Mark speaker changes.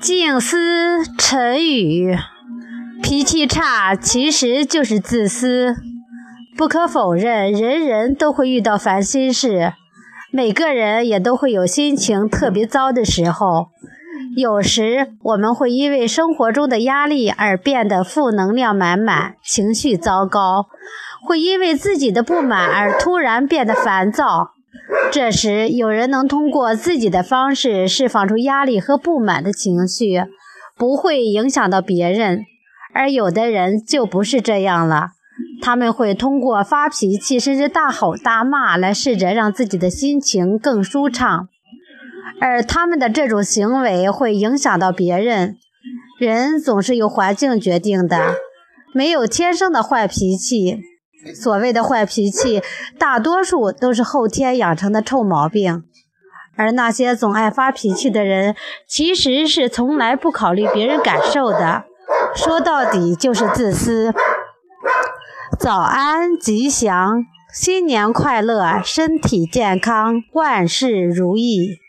Speaker 1: 静思沉语，脾气差其实就是自私。不可否认，人人都会遇到烦心事，每个人也都会有心情特别糟的时候。有时我们会因为生活中的压力而变得负能量满满，情绪糟糕；会因为自己的不满而突然变得烦躁。这时，有人能通过自己的方式释放出压力和不满的情绪，不会影响到别人；而有的人就不是这样了，他们会通过发脾气甚至大吼大骂来试着让自己的心情更舒畅。而他们的这种行为会影响到别人。人总是由环境决定的，没有天生的坏脾气。所谓的坏脾气，大多数都是后天养成的臭毛病。而那些总爱发脾气的人，其实是从来不考虑别人感受的。说到底，就是自私。早安，吉祥，新年快乐，身体健康，万事如意。